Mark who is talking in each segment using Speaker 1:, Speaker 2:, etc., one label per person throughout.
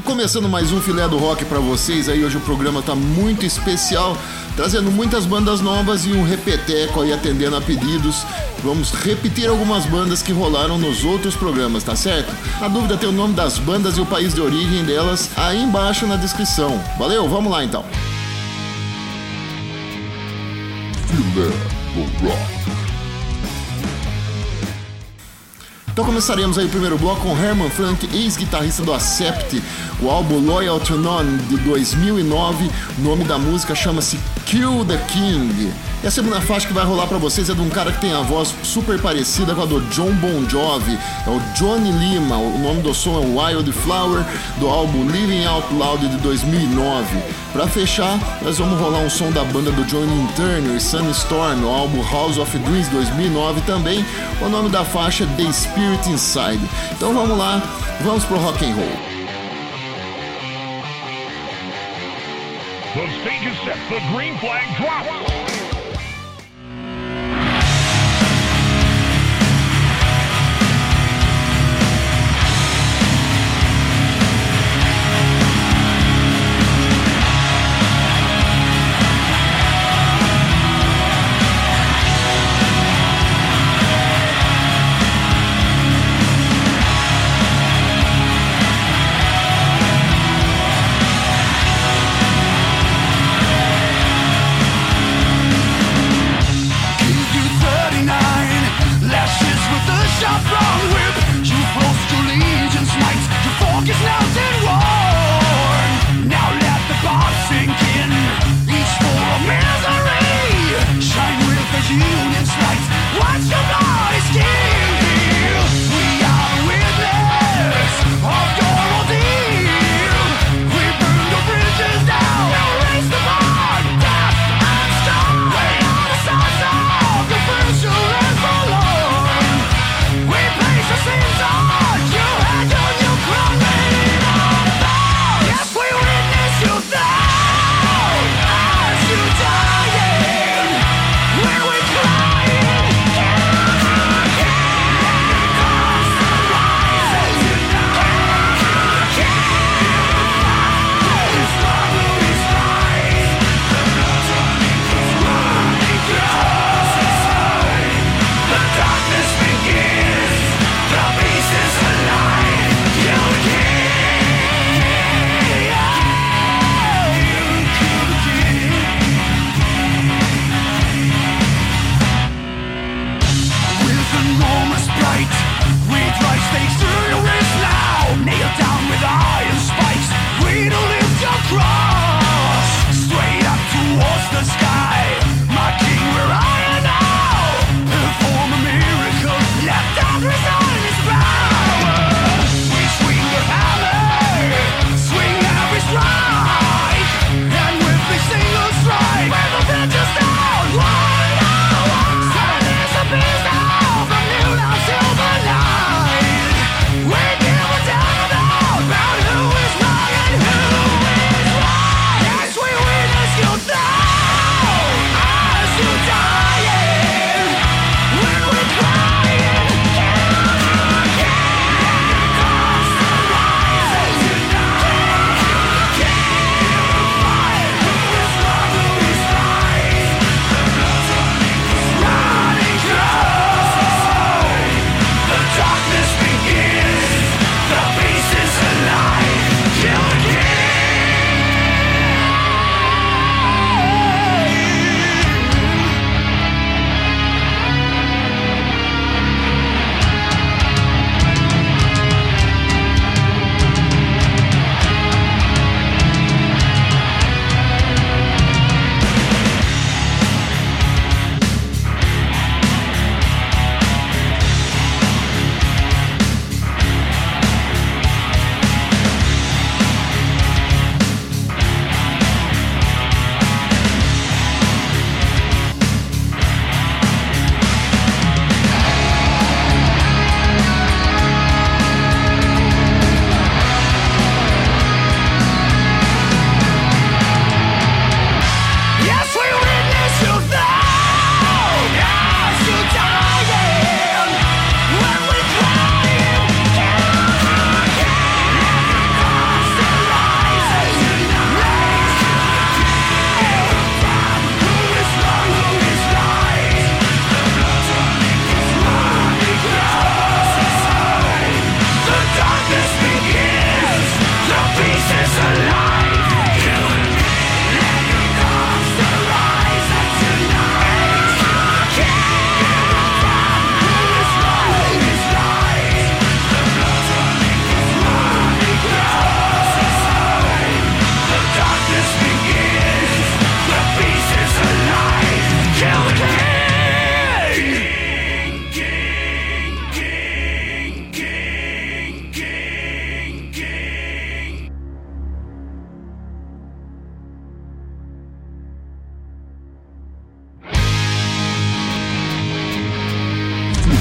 Speaker 1: E começando mais um filé do rock para vocês aí, hoje o programa tá muito especial, trazendo muitas bandas novas e um repeteco aí atendendo a pedidos. Vamos repetir algumas bandas que rolaram nos outros programas, tá certo? Na dúvida tem o nome das bandas e o país de origem delas aí embaixo na descrição. Valeu, vamos lá então. Filé do rock. Então começaremos aí o primeiro bloco com Herman Frank, ex-guitarrista do Accept, o álbum Loyal to None de 2009. O nome da música chama-se Kill the King. E a segunda faixa que vai rolar para vocês é de um cara que tem a voz super parecida com a do John Bon Jovi, é o Johnny Lima. O nome do som é Wild Flower, do álbum Living Out Loud de 2009. Para fechar, nós vamos rolar um som da banda do Johnny Turner e Sunstorm, no álbum House of Dreams 2009 também. O nome da faixa é The Spirit Inside. Então vamos lá, vamos pro rock and roll.
Speaker 2: The stage is set. The green flag drops.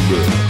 Speaker 3: Remember.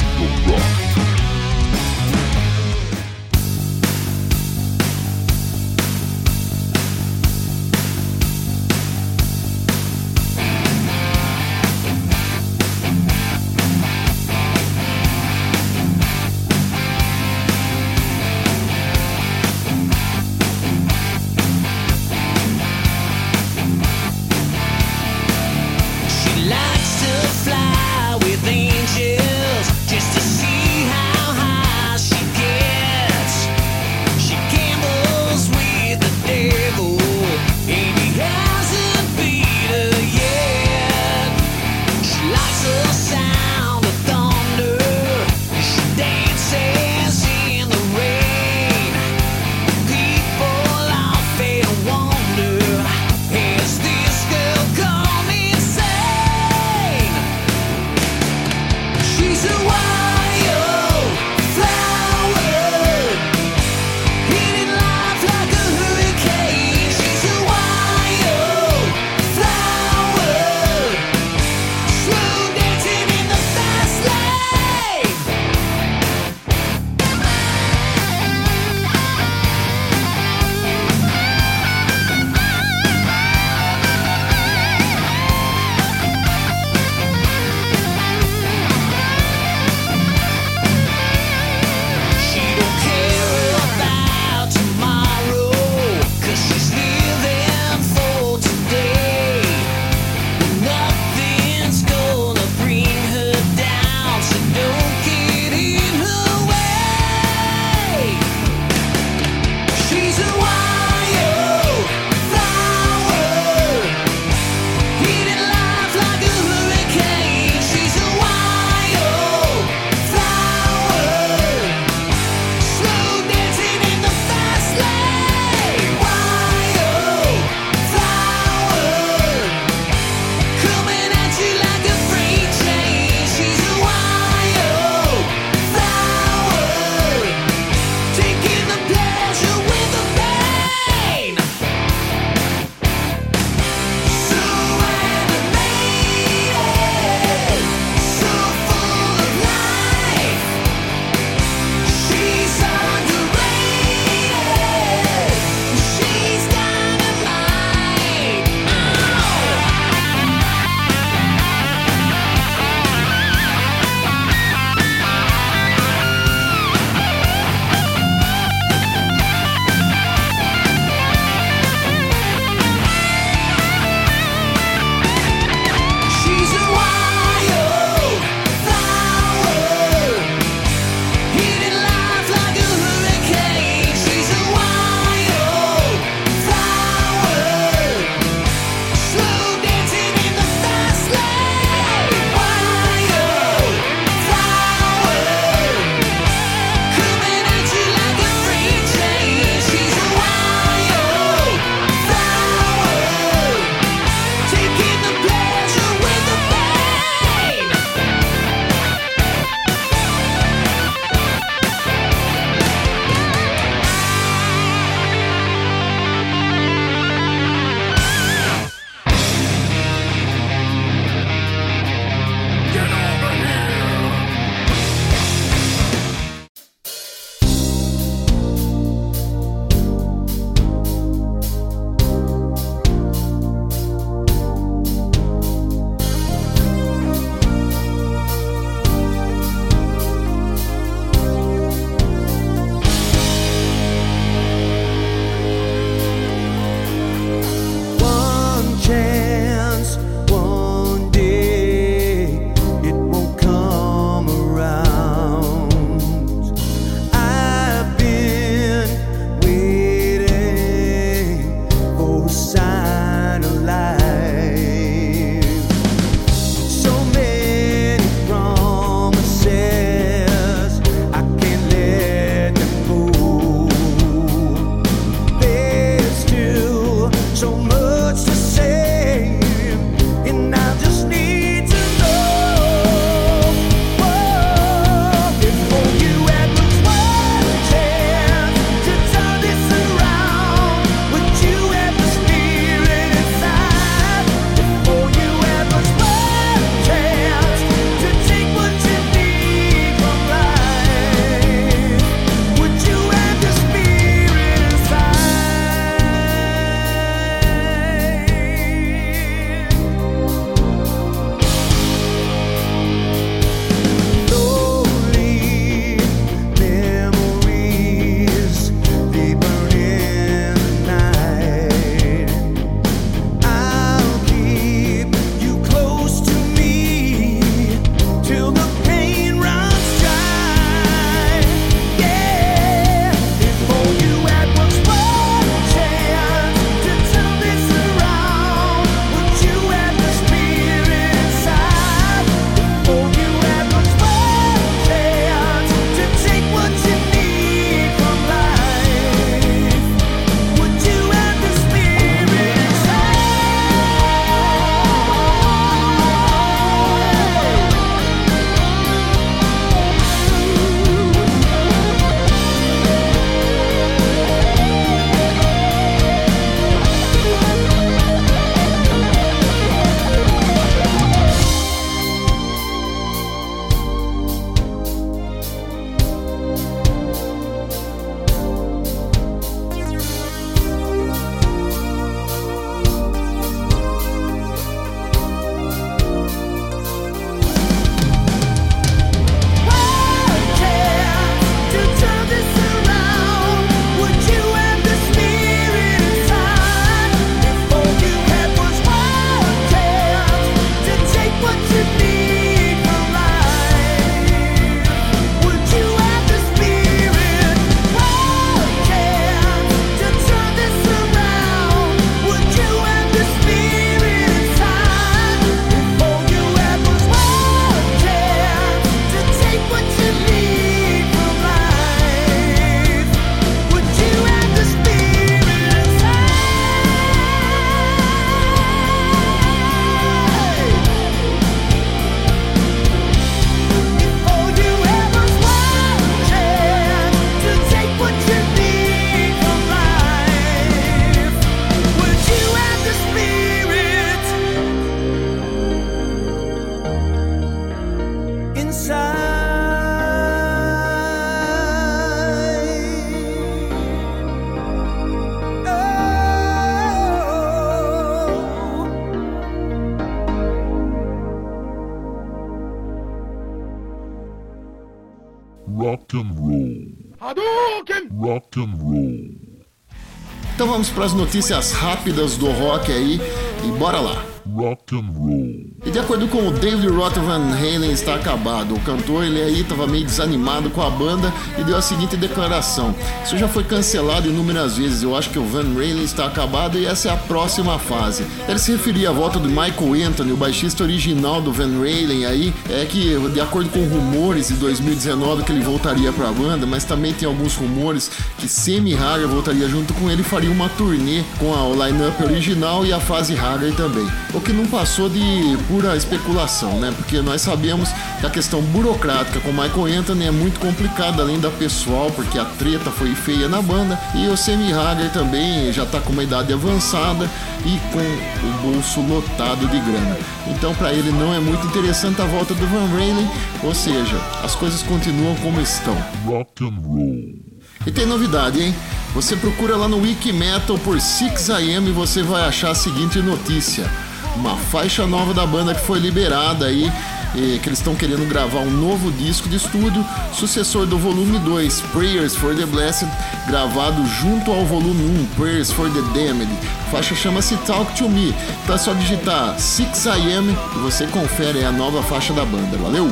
Speaker 1: Então vamos para as notícias rápidas do rock aí e bora lá
Speaker 2: rock and roll.
Speaker 1: E de acordo com o David Roth Van Halen está acabado. O cantor ele aí estava meio desanimado com a banda e deu a seguinte declaração: Isso já foi cancelado inúmeras vezes. Eu acho que o Van Halen está acabado e essa é a próxima fase. Ele se referia à volta do Michael Anthony, o baixista original do Van Halen aí, é que de acordo com rumores de 2019 que ele voltaria para a banda, mas também tem alguns rumores que Sammy Hagar voltaria junto com ele e faria uma turnê com a line-up original e a fase Hagar também que não passou de pura especulação, né? Porque nós sabemos que a questão burocrática com Michael Anthony é muito complicada, além da pessoal, porque a treta foi feia na banda, e o Sammy Hagar também já está com uma idade avançada e com o bolso lotado de grana. Então, para ele não é muito interessante a volta do Van Halen, ou seja, as coisas continuam como estão.
Speaker 2: Rock and roll.
Speaker 1: E tem novidade, hein? Você procura lá no Wikimetal por 6am e você vai achar a seguinte notícia uma faixa nova da banda que foi liberada aí, que eles estão querendo gravar um novo disco de estúdio, sucessor do volume 2, Prayers for the Blessed, gravado junto ao volume 1, Prayers for the Damned. A faixa chama-se Talk to Me. É só digitar 6am e você confere a nova faixa da banda. Valeu!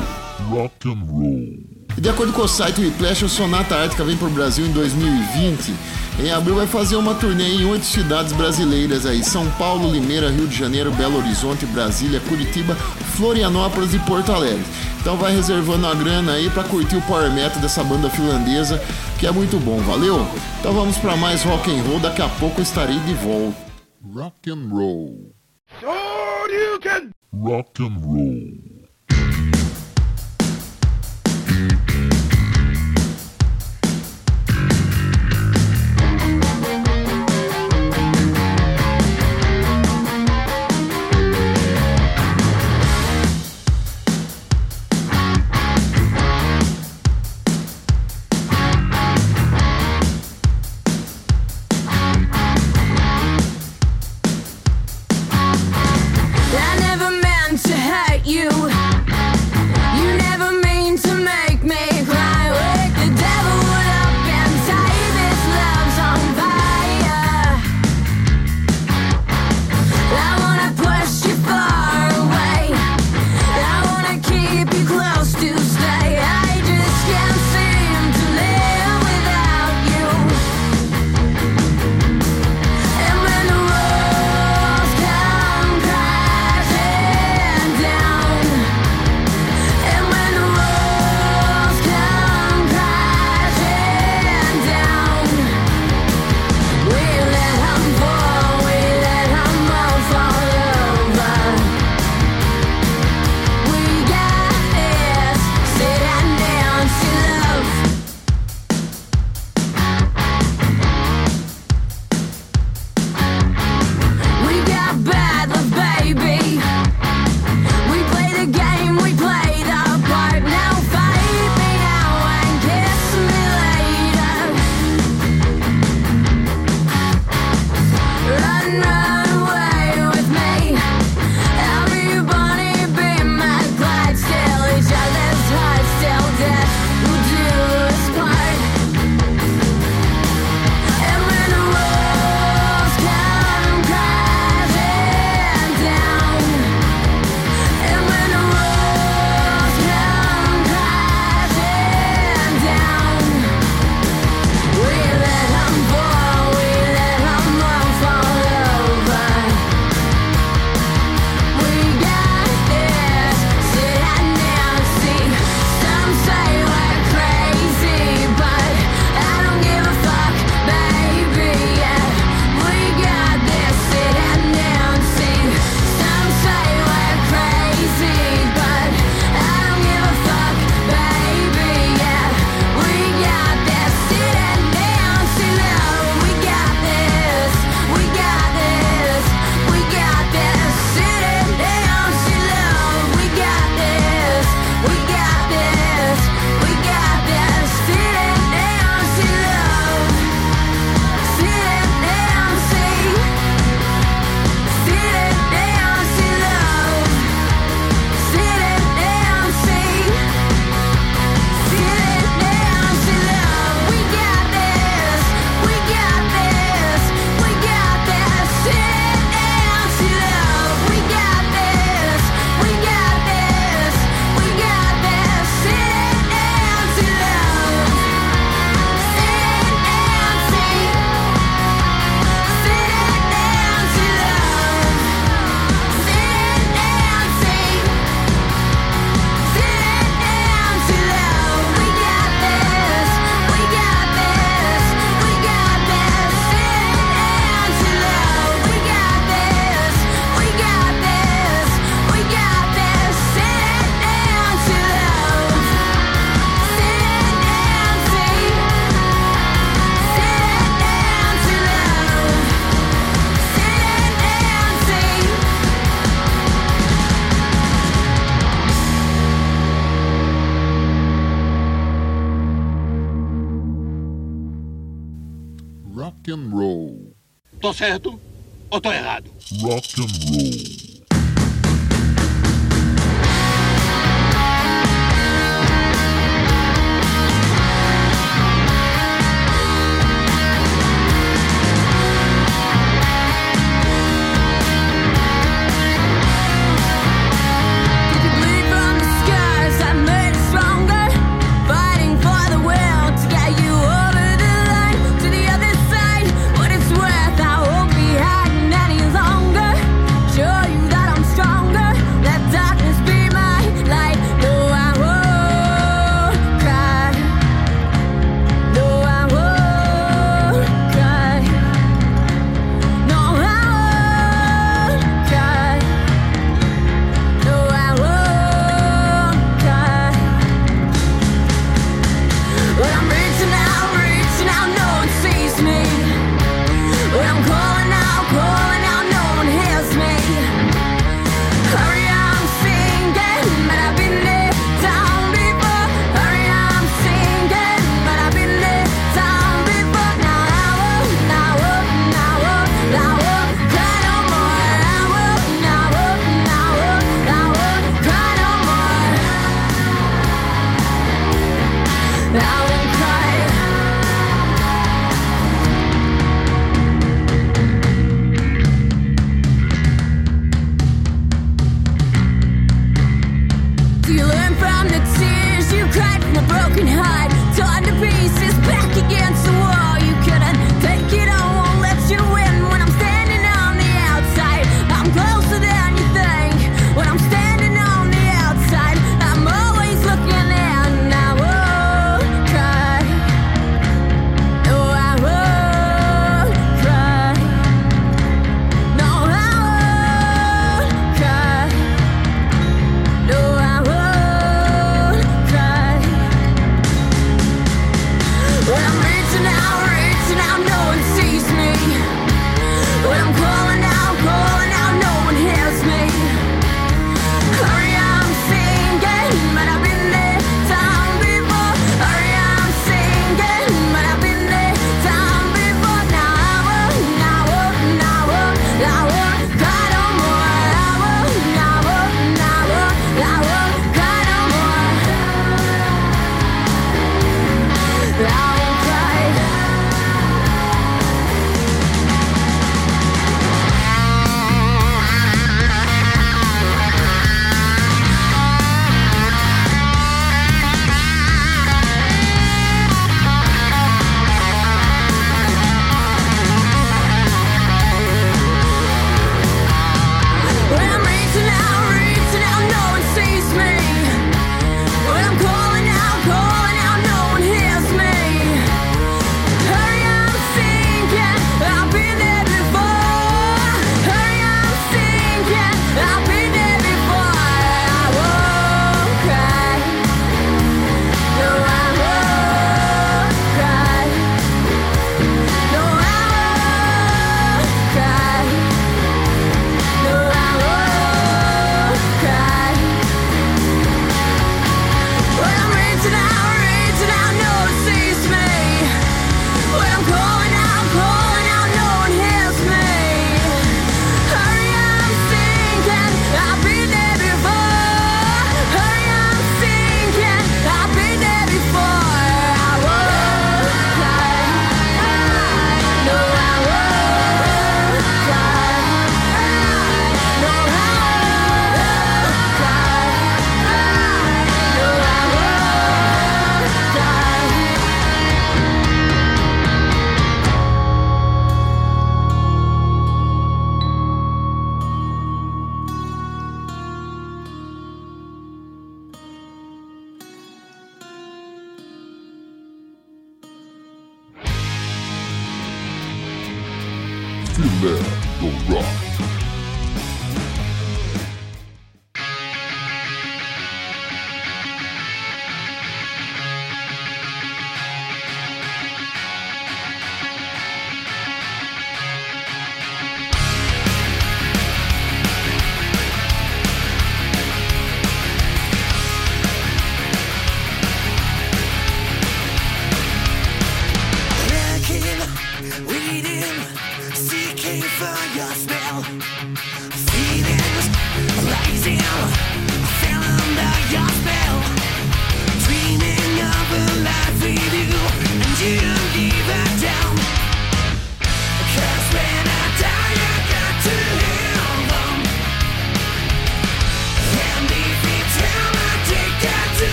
Speaker 2: Rock and roll.
Speaker 1: E de acordo com o site Whiplash, o Sonata Ártica vem para o Brasil em 2020. Em abril vai fazer uma turnê em oito cidades brasileiras aí: São Paulo, Limeira, Rio de Janeiro, Belo Horizonte, Brasília, Curitiba, Florianópolis e Porto Alegre. Então vai reservando a grana aí para curtir o power metal dessa banda finlandesa, que é muito bom, valeu? Então vamos para mais rock and roll, daqui a pouco eu estarei de volta.
Speaker 2: Rock and roll. Rock and roll. Rock and roll.
Speaker 3: Tô certo ou tô errado?
Speaker 2: Rock and roll.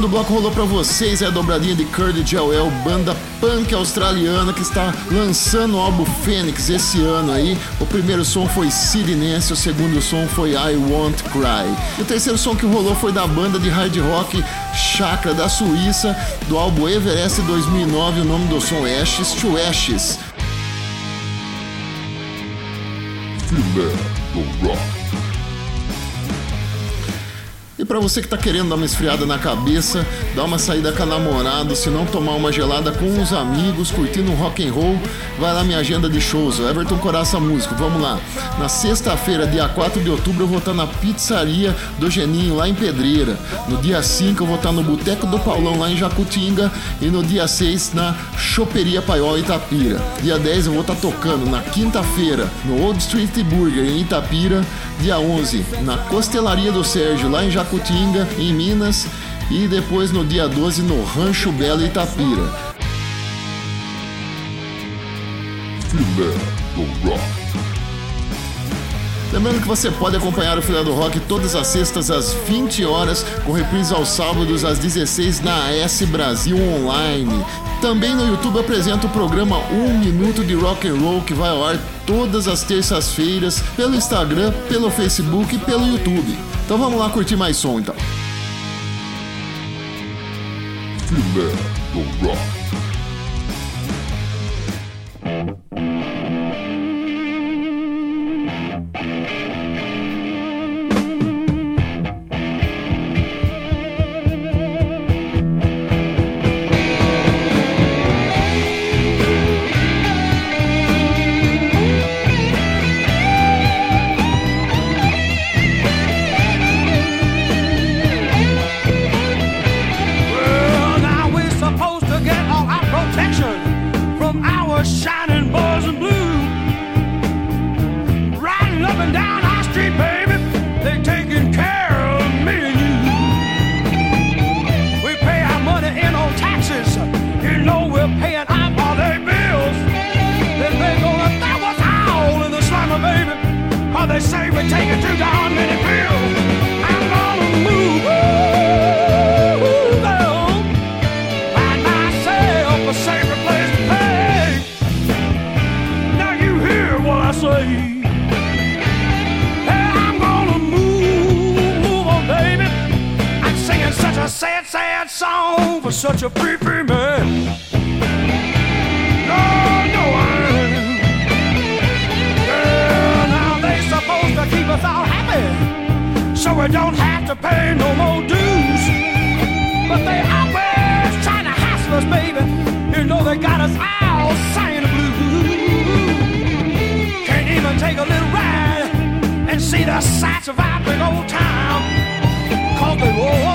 Speaker 1: Segundo bloco rolou para vocês a dobradinha de Curdy Joel, banda punk australiana que está lançando o álbum Phoenix esse ano aí. O primeiro som foi Sidnense, o segundo som foi I Won't Cry. E o terceiro som que rolou foi da banda de hard rock Chakra da Suíça, do álbum Everest 2009, o nome do som é Ashes to Ashes. Filé do Rock. Para você que tá querendo dar uma esfriada na cabeça, dar uma saída com a namorada, se não tomar uma gelada com os amigos, curtindo um rock and roll, vai lá minha agenda de shows, Everton Coraça Músico, vamos lá. Na sexta-feira, dia 4 de outubro, eu vou estar tá na pizzaria do Geninho, lá em Pedreira. No dia 5 eu vou estar tá no Boteco do Paulão, lá em Jacutinga. E no dia 6 na Choperia Paiol, Itapira. Dia 10 eu vou estar tá tocando na quinta-feira no Old Street Burger, em Itapira. Dia 11 na Costelaria do Sérgio, lá em Jacutinga, em Minas. E depois no dia 12 no Rancho Belo Itapira. Filé do Rock. Lembrando que você pode acompanhar o Filé do Rock todas as sextas às 20 horas, com reprise aos sábados às 16 na AS Brasil Online. Também no YouTube apresenta o programa 1 Minuto de Rock and Roll que vai ao ar todas as terças-feiras pelo Instagram, pelo Facebook e pelo YouTube. Então vamos lá curtir mais som então.
Speaker 4: Filé do Rock.
Speaker 5: the sights of our big old town. Cause they were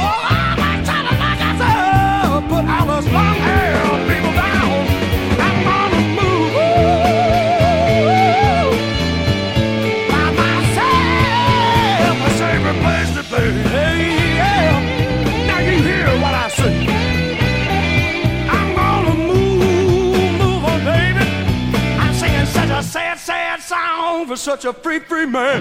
Speaker 5: such a
Speaker 3: free, free man.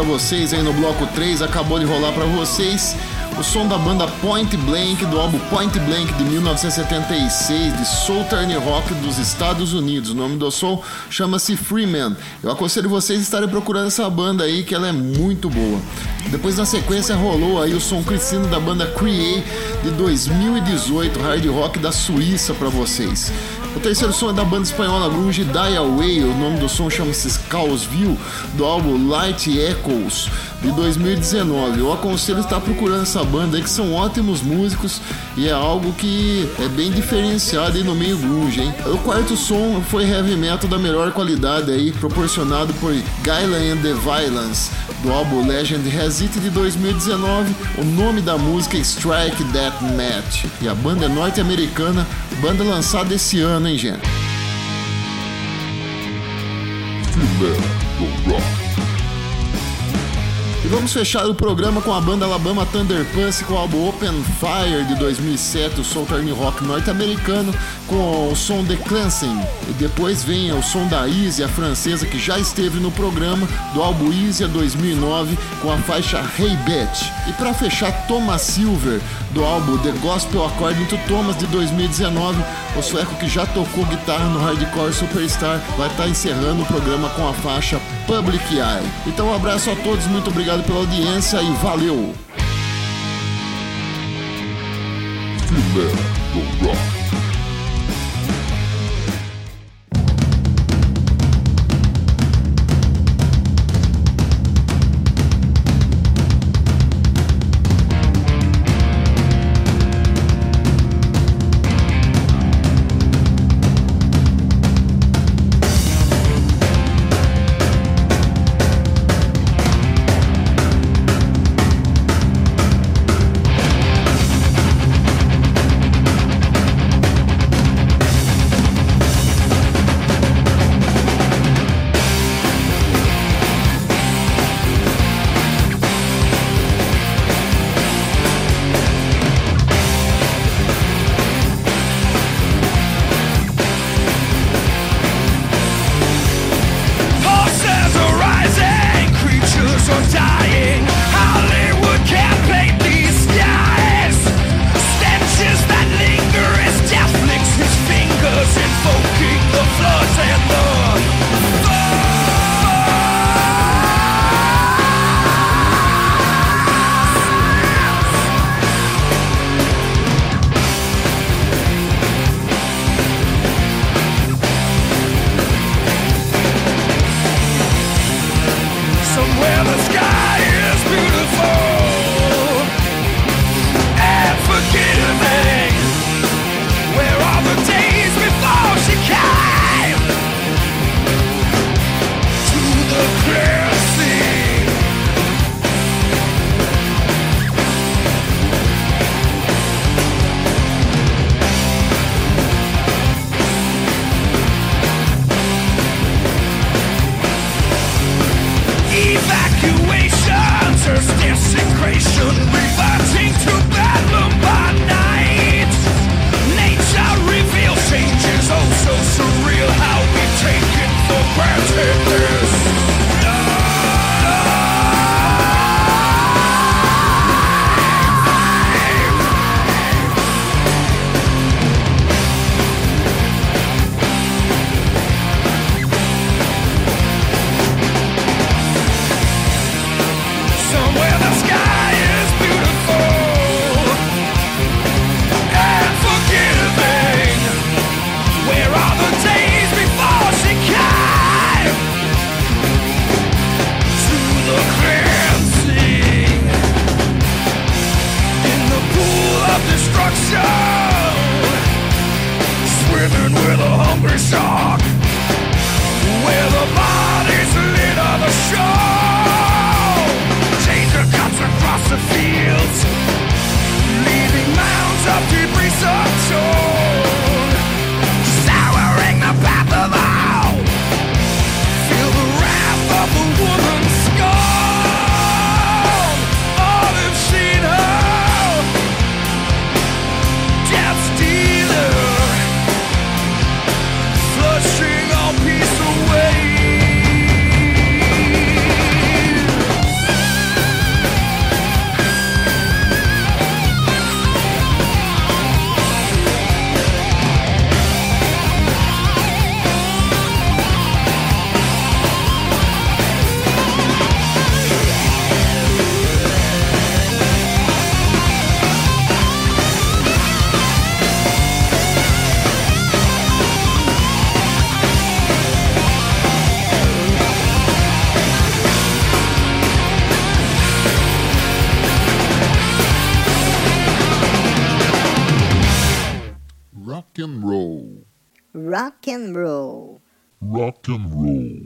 Speaker 3: Pra vocês aí no bloco 3. Acabou de rolar pra vocês o som da banda Point Blank do álbum Point Blank de 1976 de Southern Rock dos Estados Unidos. O nome do som chama-se Freeman. Eu aconselho vocês a estarem procurando essa banda aí que ela é muito boa. Depois na sequência rolou aí o som crescendo da banda Create de 2018, hard rock da Suíça pra vocês. O terceiro som é da banda espanhola grunge Die Away, o nome do som chama-se Caosville, do álbum Light Echoes de 2019. Eu aconselho estar procurando essa banda aí, que são ótimos músicos e é algo que é bem diferenciado aí no meio grunge, hein? O quarto som foi heavy metal da melhor qualidade aí, proporcionado por Guyla and the Violence, do álbum Legend Has It de 2019. O nome da música é Strike That Match e a banda é norte-americana, banda lançada esse ano, hein, gente? E vamos fechar o programa com a banda Alabama Thunder Pussy com o álbum Open Fire de 2007, o som turn rock norte-americano com o som The Cleansing. E depois vem o som da Easy, a francesa que já esteve no programa do álbum Easy 2009 com a faixa Hey Bitch. E para fechar, Thomas Silver do álbum The Gospel According to Thomas de 2019
Speaker 6: o sueco que já tocou guitarra no Hardcore Superstar vai estar tá encerrando o programa com a faixa Public Eye. Então um abraço a todos, muito obrigado pela audiência e valeu!
Speaker 7: Where the bodies the shore across the fields. Leaving mounds of debris
Speaker 8: rock and roll.